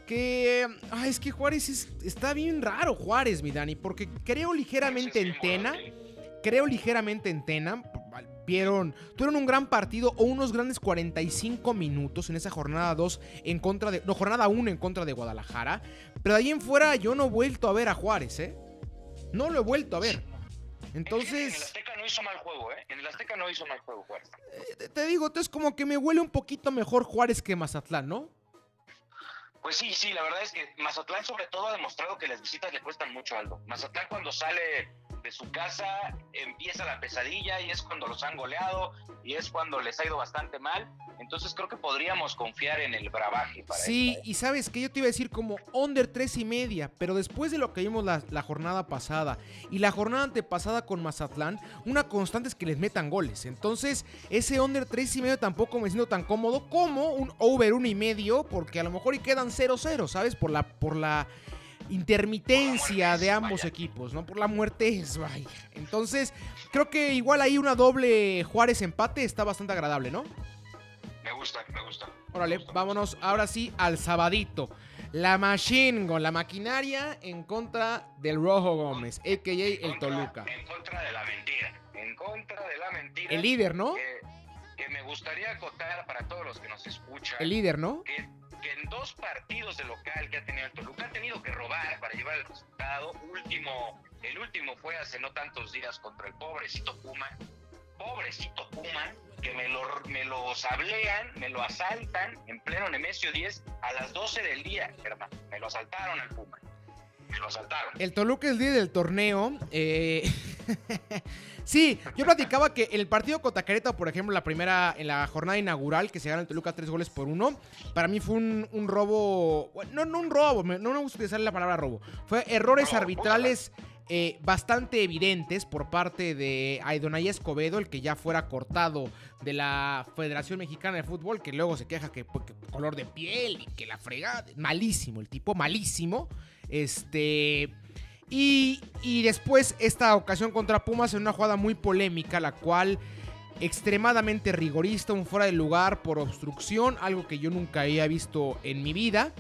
que. Ay, es que Juárez está bien raro, Juárez, mi Dani, porque creo ligeramente en Tena creo ligeramente en Tena. Vieron, tuvieron un gran partido o unos grandes 45 minutos en esa jornada 2 en contra de. No, jornada 1 en contra de Guadalajara. Pero de ahí en fuera yo no he vuelto a ver a Juárez, ¿eh? No lo he vuelto a ver. Entonces. En el Azteca no hizo mal juego, ¿eh? En el Azteca no hizo mal juego Juárez. Eh, te digo, entonces como que me huele un poquito mejor Juárez que Mazatlán, ¿no? Pues sí, sí, la verdad es que Mazatlán sobre todo ha demostrado que las visitas le cuestan mucho algo. Mazatlán cuando sale de su casa empieza la pesadilla y es cuando los han goleado y es cuando les ha ido bastante mal. Entonces creo que podríamos confiar en el bravaje. Para sí, y sabes que yo te iba a decir como under tres y media, pero después de lo que vimos la, la, jornada pasada y la jornada antepasada con Mazatlán, una constante es que les metan goles. Entonces ese under tres y medio tampoco me siento tan cómodo como un over uno y medio, porque a lo mejor y quedan 0-0, ¿sabes? Por la, por la intermitencia de ambos equipos, ¿no? Por la muerte es, vaya. Entonces, creo que igual ahí una doble Juárez empate está bastante agradable, ¿no? Me gusta, me gusta. Órale, vámonos ahora sí al sabadito. La Machine con la maquinaria en contra del Rojo Gómez, a.k.a. el Toluca. En contra de la mentira. En contra de la mentira. El líder, ¿no? Que, me gustaría acotar para todos los que nos escuchan. El líder, ¿no? que en dos partidos de local que ha tenido el Toluca ha tenido que robar para llevar el resultado. Último, el último fue hace no tantos días contra el pobrecito Puma. Pobrecito Puma, que me lo, me lo sablean, me lo asaltan en pleno Nemesio 10 a las 12 del día, hermano. Me lo asaltaron al Puma. Lo asaltaron. El Toluca es líder del torneo. Eh... (laughs) Sí, yo platicaba que el partido contra Querétaro, por ejemplo, la primera, en la jornada inaugural, que se gana el Toluca tres goles por uno, para mí fue un, robo, no, no un robo, no me gusta utilizar la palabra robo, fue errores arbitrales eh, bastante evidentes por parte de Aidonay Escobedo, el que ya fuera cortado de la Federación Mexicana de Fútbol, que luego se queja que, que color de piel y que la frega, malísimo, el tipo malísimo, este... Y, después esta ocasión contra Pumas en una jugada muy polémica, la cual extremadamente rigorista, un fuera de lugar por obstrucción, algo que yo nunca había visto en mi vida.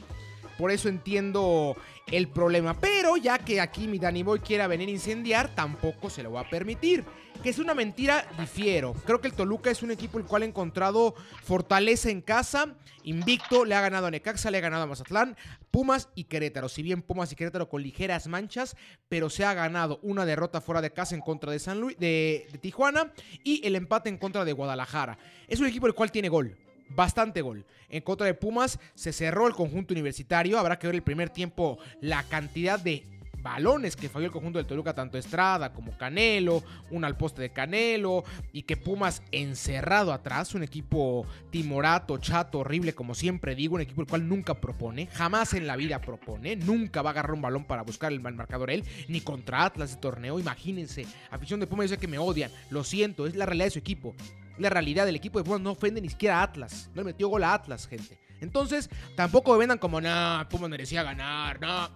Por eso entiendo el problema. Pero ya que aquí mi Danny Boy quiera venir a incendiar, tampoco se lo va a permitir. Que es una mentira, difiero. Creo que el Toluca es un equipo el cual ha encontrado fortaleza en casa. Invicto, le ha ganado a Necaxa, le ha ganado a Mazatlán, Pumas y Querétaro. Si bien Pumas y Querétaro con ligeras manchas, pero se ha ganado una derrota fuera de casa en contra de San Luis, de, de Tijuana y el empate en contra de Guadalajara. Es un equipo el cual tiene gol bastante gol. En contra de Pumas se cerró el conjunto universitario. Habrá que ver el primer tiempo la cantidad de balones que falló el conjunto del Toluca, tanto Estrada como Canelo, un al poste de Canelo, y que Pumas encerrado atrás, un equipo timorato, chato, horrible, como siempre digo, un equipo el cual nunca propone, jamás en la vida propone, nunca va a agarrar un balón para buscar el marcador él, ni contra Atlas de torneo, imagínense, afición de Pumas, yo sé que me odian, lo siento, es la realidad de su equipo. La realidad del equipo de Pumas no ofende ni siquiera a Atlas. No le metió gol a Atlas, gente. Entonces, tampoco me vendan como, nah, Pumas merecía ganar, no.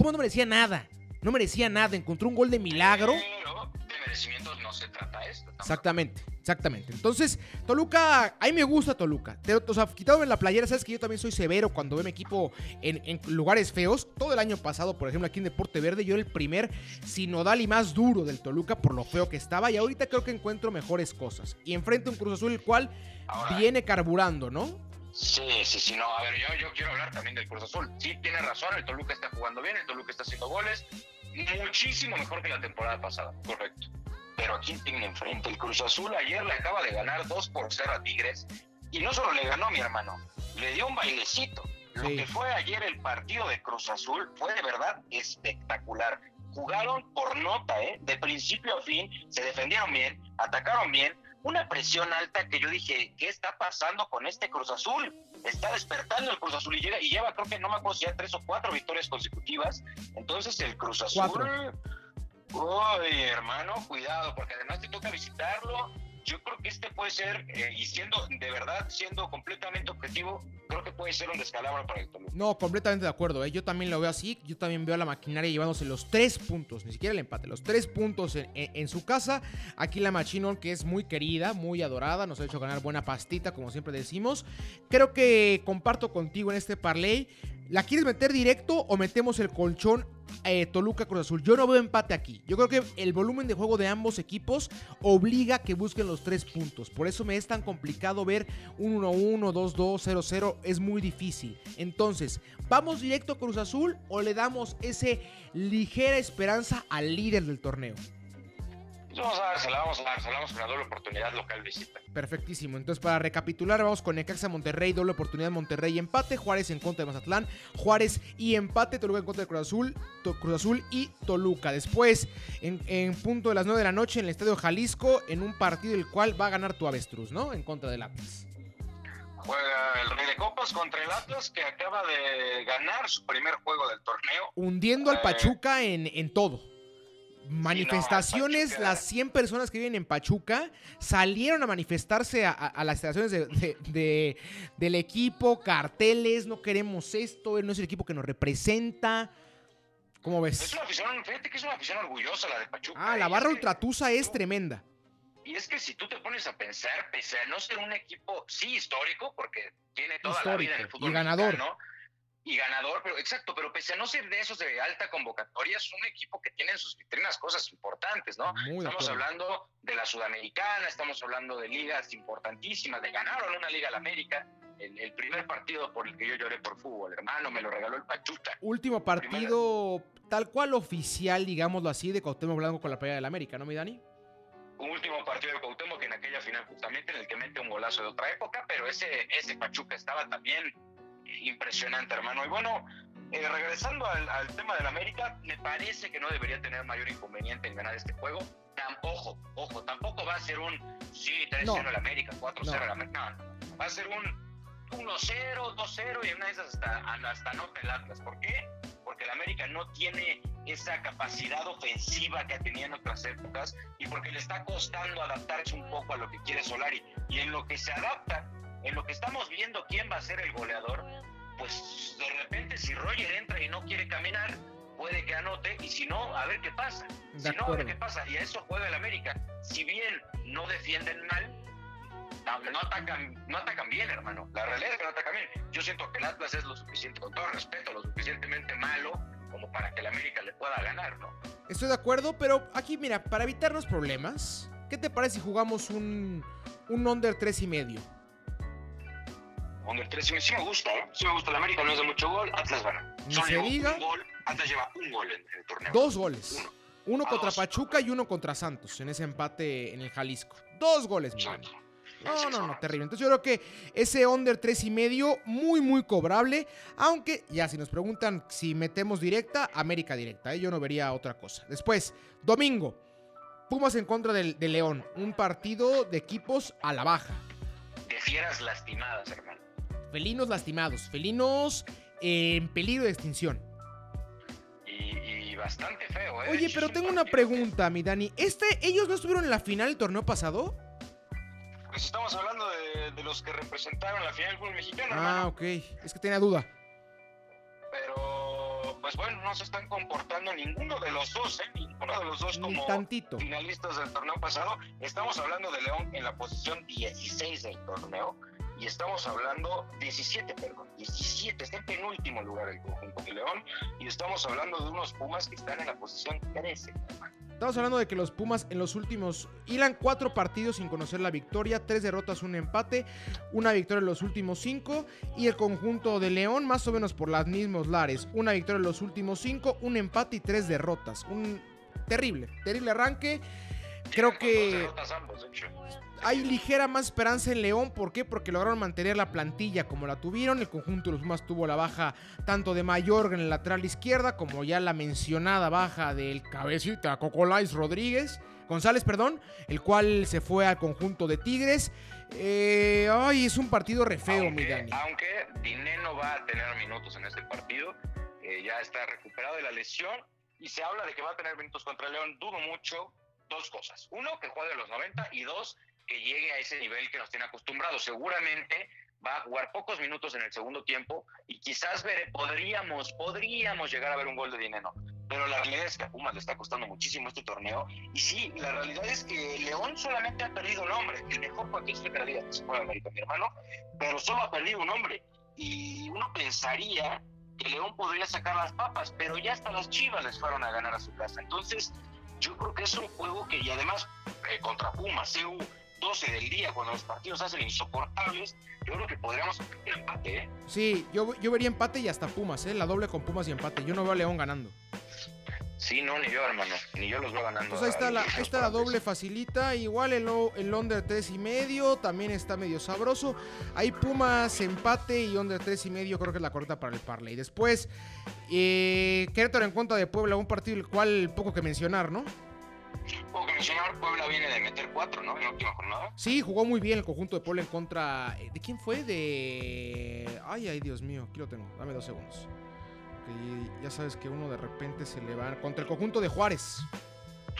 Pumas no merecía nada. No merecía nada. Encontró un gol de milagro. Pero de merecimientos no se trata esto. tampoco. Exactamente, exactamente. Entonces, Toluca, a mí me gusta Toluca. Te- o sea, quitándome la playera, sabes que yo también soy severo cuando veo mi equipo en, en lugares feos. Todo el año pasado, por ejemplo, aquí en Deporte Verde, yo era el primer sinodal y más duro del Toluca por lo feo que estaba. Y ahorita creo que encuentro mejores cosas. Y enfrente un Cruz Azul, el cual Ahora- viene carburando, ¿no? Sí, sí, sí, no. A ver, yo, yo quiero hablar también del Cruz Azul. Sí, tiene razón, el Toluca está jugando bien, el Toluca está haciendo goles. Muchísimo mejor que la temporada pasada, correcto. Pero aquí tiene enfrente el Cruz Azul. Ayer le acaba de ganar 2 por 0 a Tigres. Y no solo le ganó, mi hermano, le dio un bailecito. Lo Sí. que fue ayer el partido de Cruz Azul fue de verdad espectacular. Jugaron por nota, ¿eh? De principio a fin, se defendieron bien, atacaron bien. Una presión alta que yo dije, ¿qué está pasando con este Cruz Azul? Está despertando el Cruz Azul y, llega, y lleva, creo que no me acuerdo si ya tres o cuatro victorias consecutivas. Entonces el Cruz Azul... Cuatro. Uy, hermano, cuidado, porque además te toca visitarlo. Yo creo que este puede ser, eh, y siendo, de verdad, siendo completamente objetivo, creo que puede ser un descalabro para el Toluca. No, completamente de acuerdo. ¿eh? Yo también lo veo así. Yo también veo a la maquinaria llevándose los tres puntos, ni siquiera el empate, los tres puntos en, su casa. Aquí la Machinón, que es muy querida, muy adorada, nos ha hecho ganar buena pastita, como siempre decimos. Creo que comparto contigo en este parlay. ¿La quieres meter directo o metemos el colchón eh, Toluca Cruz Azul? Yo no veo empate aquí. Yo creo que el volumen de juego de ambos equipos obliga a que busquen los tres puntos. Por eso me es tan complicado ver un 1-1, 2-2, 0-0. Es muy difícil. Entonces, ¿vamos directo a Cruz Azul o le damos ese ligera esperanza al líder del torneo? Pues Vamos a dársela, vamos a dársela, vamos con la doble oportunidad local visita. Perfectísimo. Entonces, para recapitular, vamos con Necaxa Monterrey, doble oportunidad Monterrey empate, Juárez en contra de Mazatlán, Juárez y empate, Toluca en contra de Cruz Azul, To- Cruz Azul y Toluca. Después, en, en punto de las 9 de la noche en el Estadio Jalisco, en un partido el cual va a ganar tu avestruz, ¿no? En contra del Atlas. Juega el Rey de Copas contra el Atlas, que acaba de ganar su primer juego del torneo. Hundiendo al Eh. Pachuca en, en todo. Manifestaciones, las 100 personas que viven en Pachuca salieron a manifestarse a, a- a las instalaciones de- de- de- del equipo, carteles, no queremos esto, no es el equipo que nos representa. ¿Cómo Es ves? una afición, fíjate que es una afición orgullosa la de Pachuca. Ah, la Y barra es que- ultratusa es tremenda. Y es que si tú te pones a pensar, pese a no ser un equipo, sí histórico, porque tiene toda la vida en el fútbol y ganador. mexicano, y ganador, pero exacto, pero pese a no ser de esos de alta convocatoria, es un equipo que tiene en sus vitrinas cosas importantes, ¿no? Muy Estamos hablando de la Sudamericana, estamos hablando de ligas importantísimas, de ganaron una Liga al América, el, el primer partido por el que yo lloré por fútbol, hermano, me lo regaló el Pachuca. Último partido tal cual oficial, digámoslo así, de Cuauhtémoc Blanco con la playa del América, ¿no, mi Dani? Un último partido de Cuauhtémoc en aquella final justamente en el que mete un golazo de otra época, pero ese, ese Pachuca estaba también impresionante, hermano. Y bueno, eh, regresando al, al tema del América, me parece que no debería tener mayor inconveniente en ganar este juego. Tam- ojo, tampoco va a ser un sí, 3-0 No. el América, 4-0 No. el América. No, no, no. Va a ser un 1-0, 2-0 y una de esas hasta, hasta nota el Atlas. ¿Por qué? Porque el América no tiene esa capacidad ofensiva que tenía en otras épocas y porque le está costando adaptarse un poco a lo que quiere Solari. Y en lo que se adapta, en lo que estamos viendo quién va a ser el goleador, pues de repente si Roger entra y no quiere caminar, puede que anote y si no, a ver qué pasa. De si no, a ver qué pasa. Y a eso juega el América. Si bien no defienden mal, no, atacan, no atacan bien, hermano. La realidad es que no atacan bien. Yo siento que el Atlas es lo suficiente, con todo respeto, lo suficientemente malo como para que el América le pueda ganar, ¿no? Estoy de acuerdo, pero aquí, mira, para evitarnos problemas, ¿qué te parece si jugamos un, un under 3 y medio? Under 3 sí, me- gusta, ¿eh? Sí me gusta. El América no es de mucho gol, Atlas gana. Ni Solo se lleva diga. un gol, Atlas lleva un gol en el torneo. Dos goles. Uno. Uno Ah, contra dos. Pachuca y uno contra Santos en ese empate en el Jalisco. Dos goles, mi. No, no, no, terrible. Entonces yo creo que ese under 3 y medio, muy, muy cobrable. Aunque ya si nos preguntan si metemos directa, América directa. ¿eh? Yo no vería otra cosa. Después, domingo, Pumas en contra del, de León. Un partido de equipos a la baja. De fieras lastimadas, hermano. Felinos lastimados. Felinos en peligro de extinción. Y, y bastante feo, ¿eh? Oye, pero un tengo una que- pregunta, mi Dani. ¿Este, ¿Ellos no estuvieron en la final del torneo pasado? Pues estamos hablando de, de los que representaron la final del fútbol mexicano, Ah, hermano. ok. Es que tenía duda. Pero, pues bueno, no se están comportando ninguno de los dos, ¿eh? Ninguno de los dos Ni como tantito. finalistas del torneo pasado. Estamos hablando de León en la posición 16 del torneo. Y estamos hablando, 17, perdón, 17, está en penúltimo lugar el conjunto de León. Y estamos hablando de unos Pumas que están en la posición 13. hermano. Estamos hablando de que los Pumas en los últimos. Ilan cuatro partidos sin conocer la victoria, tres derrotas, un empate, una victoria en los últimos cinco. Y el conjunto de León, más o menos por las mismos lares. Una victoria en los últimos cinco, un empate y tres derrotas. Un terrible, terrible arranque. Creo que ambos. Hay ligera más esperanza en León. ¿Por qué? Porque lograron mantener la plantilla como la tuvieron. El conjunto de los Pumas tuvo la baja tanto de Mayorga en el lateral izquierda como ya la mencionada baja del cabecita Cocolais Rodríguez. González, perdón, el cual se fue al conjunto de Tigres. Eh, ay, es un partido re feo, mi aunque, Dani. aunque Dineno va a tener minutos en este partido, eh, ya está recuperado de la lesión y se habla de que va a tener minutos contra León. Dudo mucho dos cosas. Uno, que juegue a los 90 y dos, que llegue a ese nivel que nos tiene acostumbrados. Seguramente va a jugar pocos minutos en el segundo tiempo y quizás vere- podríamos, podríamos llegar a ver un gol de Dineno. Pero la realidad es que a Pumas le está costando muchísimo este torneo. Y sí, la realidad es que León solamente ha perdido un hombre. El mejor partido fue Calidad, se fue a América, mi hermano pero solo ha perdido un hombre. Y uno pensaría que León podría sacar las papas, pero ya hasta las Chivas les fueron a ganar a su casa. Entonces, yo creo que es un juego que, y además, eh, contra Pumas, CU 12 del día, cuando los partidos hacen insoportables, yo creo que podríamos empate, ¿eh? Sí, yo, yo vería empate y hasta Pumas, ¿eh? La doble con Pumas y empate. Yo no veo a León ganando. Sí, no, ni yo, hermano, ni yo los veo ganando. Pues ahí está la, a- ahí está la doble facilita. Igual el, el under 3 y medio también está medio sabroso. Hay Pumas empate y under 3 y medio creo que es la corta para el parlay. Después, eh, Querétaro en contra de Puebla, un partido el cual poco que mencionar, ¿no? Como que mencionaba, Puebla viene de meter cuatro, ¿no? En la última jornada. Sí, jugó muy bien el conjunto de Puebla en contra... eh, ¿De quién fue? De... Ay, ay, Dios mío, aquí lo tengo. Dame dos segundos. Que ya sabes que uno de repente se le va... Contra el conjunto de Juárez.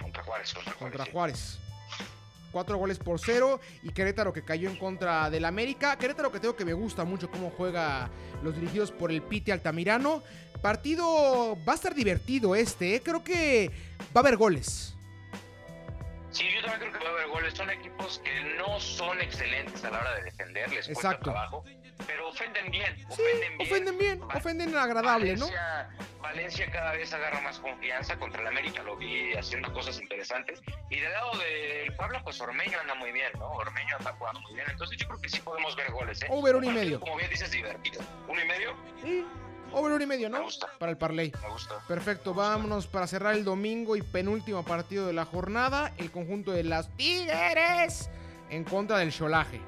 Contra Juárez, contra Juárez. contra sí. Juárez. Cuatro goles por cero y Querétaro que cayó en contra del América. Querétaro que tengo que me gusta mucho cómo juega los dirigidos por el Pite Altamirano. Partido va a estar divertido este, ¿eh? creo que va a haber goles. Yo también creo que va a haber goles. Son equipos que no son excelentes a la hora de defender, les cuesta Exacto. trabajo, pero ofenden bien. Sí, ofenden bien. ofenden bien, ofenden agradable, ¿no? Valencia, Valencia cada vez agarra más confianza contra el América, lo vi haciendo cosas interesantes. Y del lado del Puebla, pues Ormeño anda muy bien, ¿no? Ormeño anda jugando muy bien. Entonces yo creo que sí podemos ver goles, ¿eh? Over uno y medio. Como bien dices, divertido. Uno y medio, Sí, over y medio, Me ¿no? gusta. Para el parlay. me gusta. Perfecto, vámonos para cerrar el domingo y penúltimo partido de la jornada. El conjunto de las Tigres en contra del Cholaje.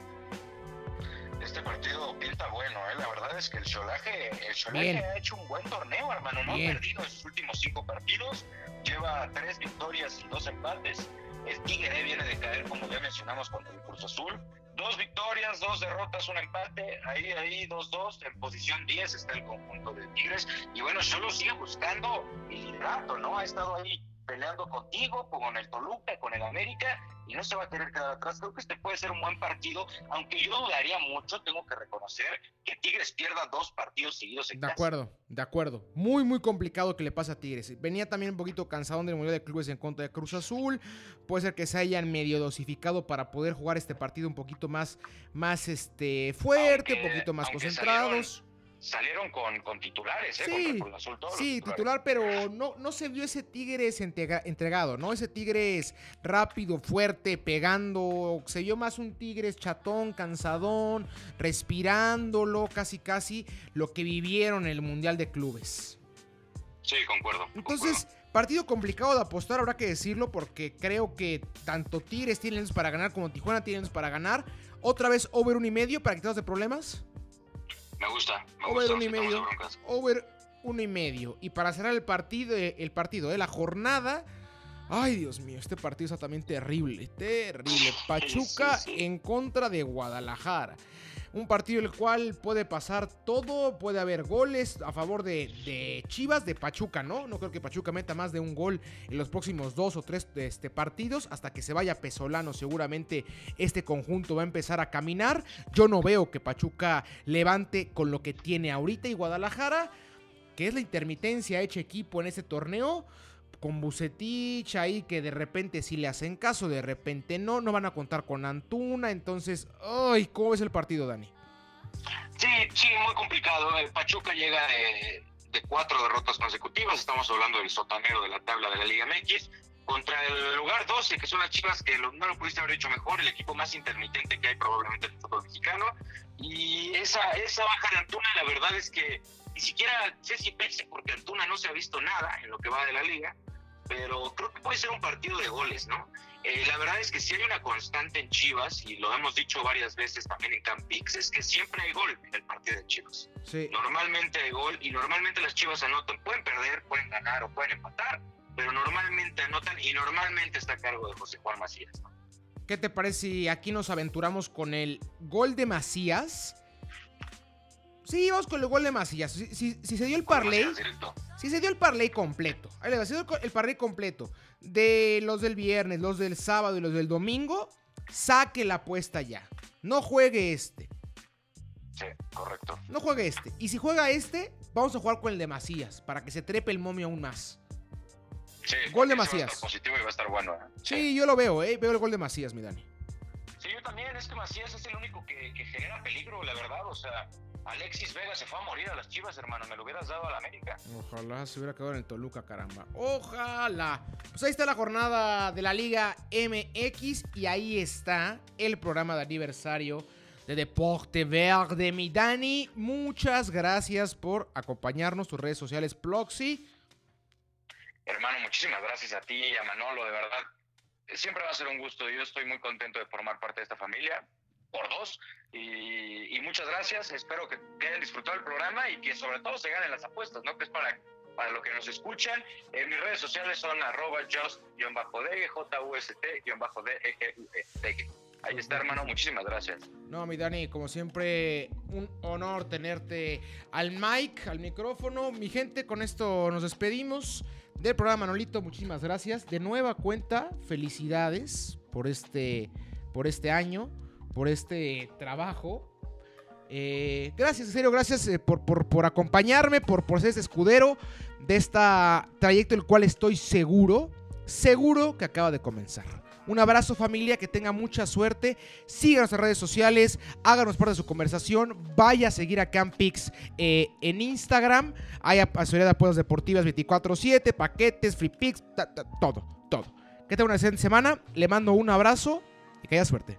Este partido pinta bueno, ¿eh? La verdad es que el Cholaje, el Cholaje Bien. ha hecho un buen torneo, hermano. No Bien. ha perdido en sus últimos cinco partidos. Lleva tres victorias y dos empates. El Tigre viene de caer, como ya mencionamos, contra el Cruz Azul. Dos victorias, dos derrotas, un empate. Ahí, ahí, dos, dos. En posición 10 está el conjunto de Tigres. Y bueno, solo sigue buscando el liderato, ¿no? Ha estado ahí peleando contigo, con el Toluca, con el América, y no se va a querer quedar atrás. Creo que este puede ser un buen partido, aunque yo dudaría mucho, tengo que reconocer, que Tigres pierda dos partidos seguidos en De casa. acuerdo, de acuerdo. Muy, muy complicado que le pase a Tigres. Venía también un poquito cansado del Mundial de Clubes en contra de Cruz Azul. Puede ser que se hayan medio dosificado para poder jugar este partido un poquito más, más este, fuerte, un poquito más concentrados. Salieron con, con titulares, ¿eh? Sí, Cruz Azul, todos Sí, titular, pero no, no se vio ese Tigres entrega- entregado, ¿no? Ese Tigres rápido, fuerte, pegando. Se vio más un Tigres chatón, cansadón, respirándolo, casi casi lo que vivieron en el Mundial de Clubes. Sí, concuerdo. Entonces, Partido complicado de apostar, habrá que decirlo, porque creo que tanto Tigres tienen para ganar como Tijuana tienen para ganar. Otra vez over un y medio para quitarnos de problemas. Me gusta. Me over gusta, un y medio. Over uno y medio. Y para cerrar el partido, eh, el partido de la jornada. Ay, Dios mío, este partido está también terrible, terrible. Pachuca sí, sí. en contra de Guadalajara. Un partido el cual puede pasar todo, puede haber goles a favor de, de Chivas, de Pachuca, ¿no? No creo que Pachuca meta más de un gol en los próximos dos o tres este, partidos. Hasta que se vaya Pesolano, seguramente este conjunto va a empezar a caminar. Yo no veo que Pachuca levante con lo que tiene ahorita y Guadalajara, que es la intermitencia hecha equipo en este torneo con Bucetich ahí que de repente si le hacen caso, de repente no, no van a contar con Antuna, entonces, ay, ¿cómo ves el partido, Dani? Sí, sí, muy complicado. El Pachuca llega de, cuatro derrotas consecutivas. Estamos hablando del sotanero de la tabla de la Liga MX. Contra el lugar 12, que son las Chivas, que no lo pudiste haber hecho mejor, el equipo más intermitente que hay probablemente en el fútbol mexicano. Y esa, esa baja de Antuna, la verdad es que ni siquiera sé si pese, porque Antuna no se ha visto nada en lo que va de la liga. Pero creo que puede ser un partido de goles, ¿no? Eh, la verdad es que si hay una constante en Chivas, y lo hemos dicho varias veces también en Campix, es que siempre hay gol en el partido de Chivas. Sí. Normalmente hay gol y normalmente las Chivas anotan. Pueden perder, pueden ganar o pueden empatar, pero normalmente anotan y normalmente está a cargo de José Juan Macías. ¿no? ¿Qué te parece si aquí nos aventuramos con el gol de Macías? Sí, vamos con el gol de Macías. Si, si- si se dio el parlay. Si se dio el parlay completo, ahí le va, si se dio el parlay completo de los del viernes, los del sábado y los del domingo, saque la apuesta ya. No juegue este. Sí, correcto. No juegue este. Y si juega este, vamos a jugar con el de Macías para que se trepe el momio aún más. Sí, Gol de Macías. estar positivo y va a estar bueno. Sí, yo lo veo, ¿eh? Veo el gol de Macías, mi Dani. Sí, yo también. Es que Macías es el único que, que genera peligro, la verdad. O sea, Alexis Vega se fue a morir a las Chivas, hermano. Me lo hubieras dado a la América. Ojalá se hubiera quedado en el Toluca, caramba. Ojalá. Pues ahí está la jornada de la Liga MX y ahí está el programa de aniversario de Deporte Verde. Mi Dani, muchas gracias por acompañarnos. Tus redes sociales, Ploxy. Hermano, muchísimas gracias a ti y a Manolo, de verdad. Siempre va a ser un gusto. Yo estoy muy contento de formar parte de esta familia, por dos. Y, muchas gracias. Espero que, hayan disfrutado el programa y que sobre todo se ganen las apuestas, ¿no? Que es para, para lo que nos escuchan. En mis redes sociales son arroba just-dg, j-u-s-t-d-e-g-u-e-d-g. Ahí está, hermano. Muchísimas gracias. No, mi Dani, como siempre, un honor tenerte al mic, al micrófono. Mi gente, con esto nos despedimos del programa Manolito. Muchísimas gracias. De nueva cuenta, felicidades por este, por este año, por este trabajo. Eh, gracias, en serio, gracias eh, por, por- por acompañarme, por, por ser este escudero de este trayecto, el cual estoy seguro, seguro que acaba de comenzar. Un abrazo familia, que tenga mucha suerte. Síganos en redes sociales, háganos parte de su conversación. Vaya a seguir a Campix eh, en Instagram. Hay asesoría de apuestas deportivas 24-7, paquetes, free picks, todo, todo. Que tenga una excelente semana. Le mando un abrazo y que haya suerte.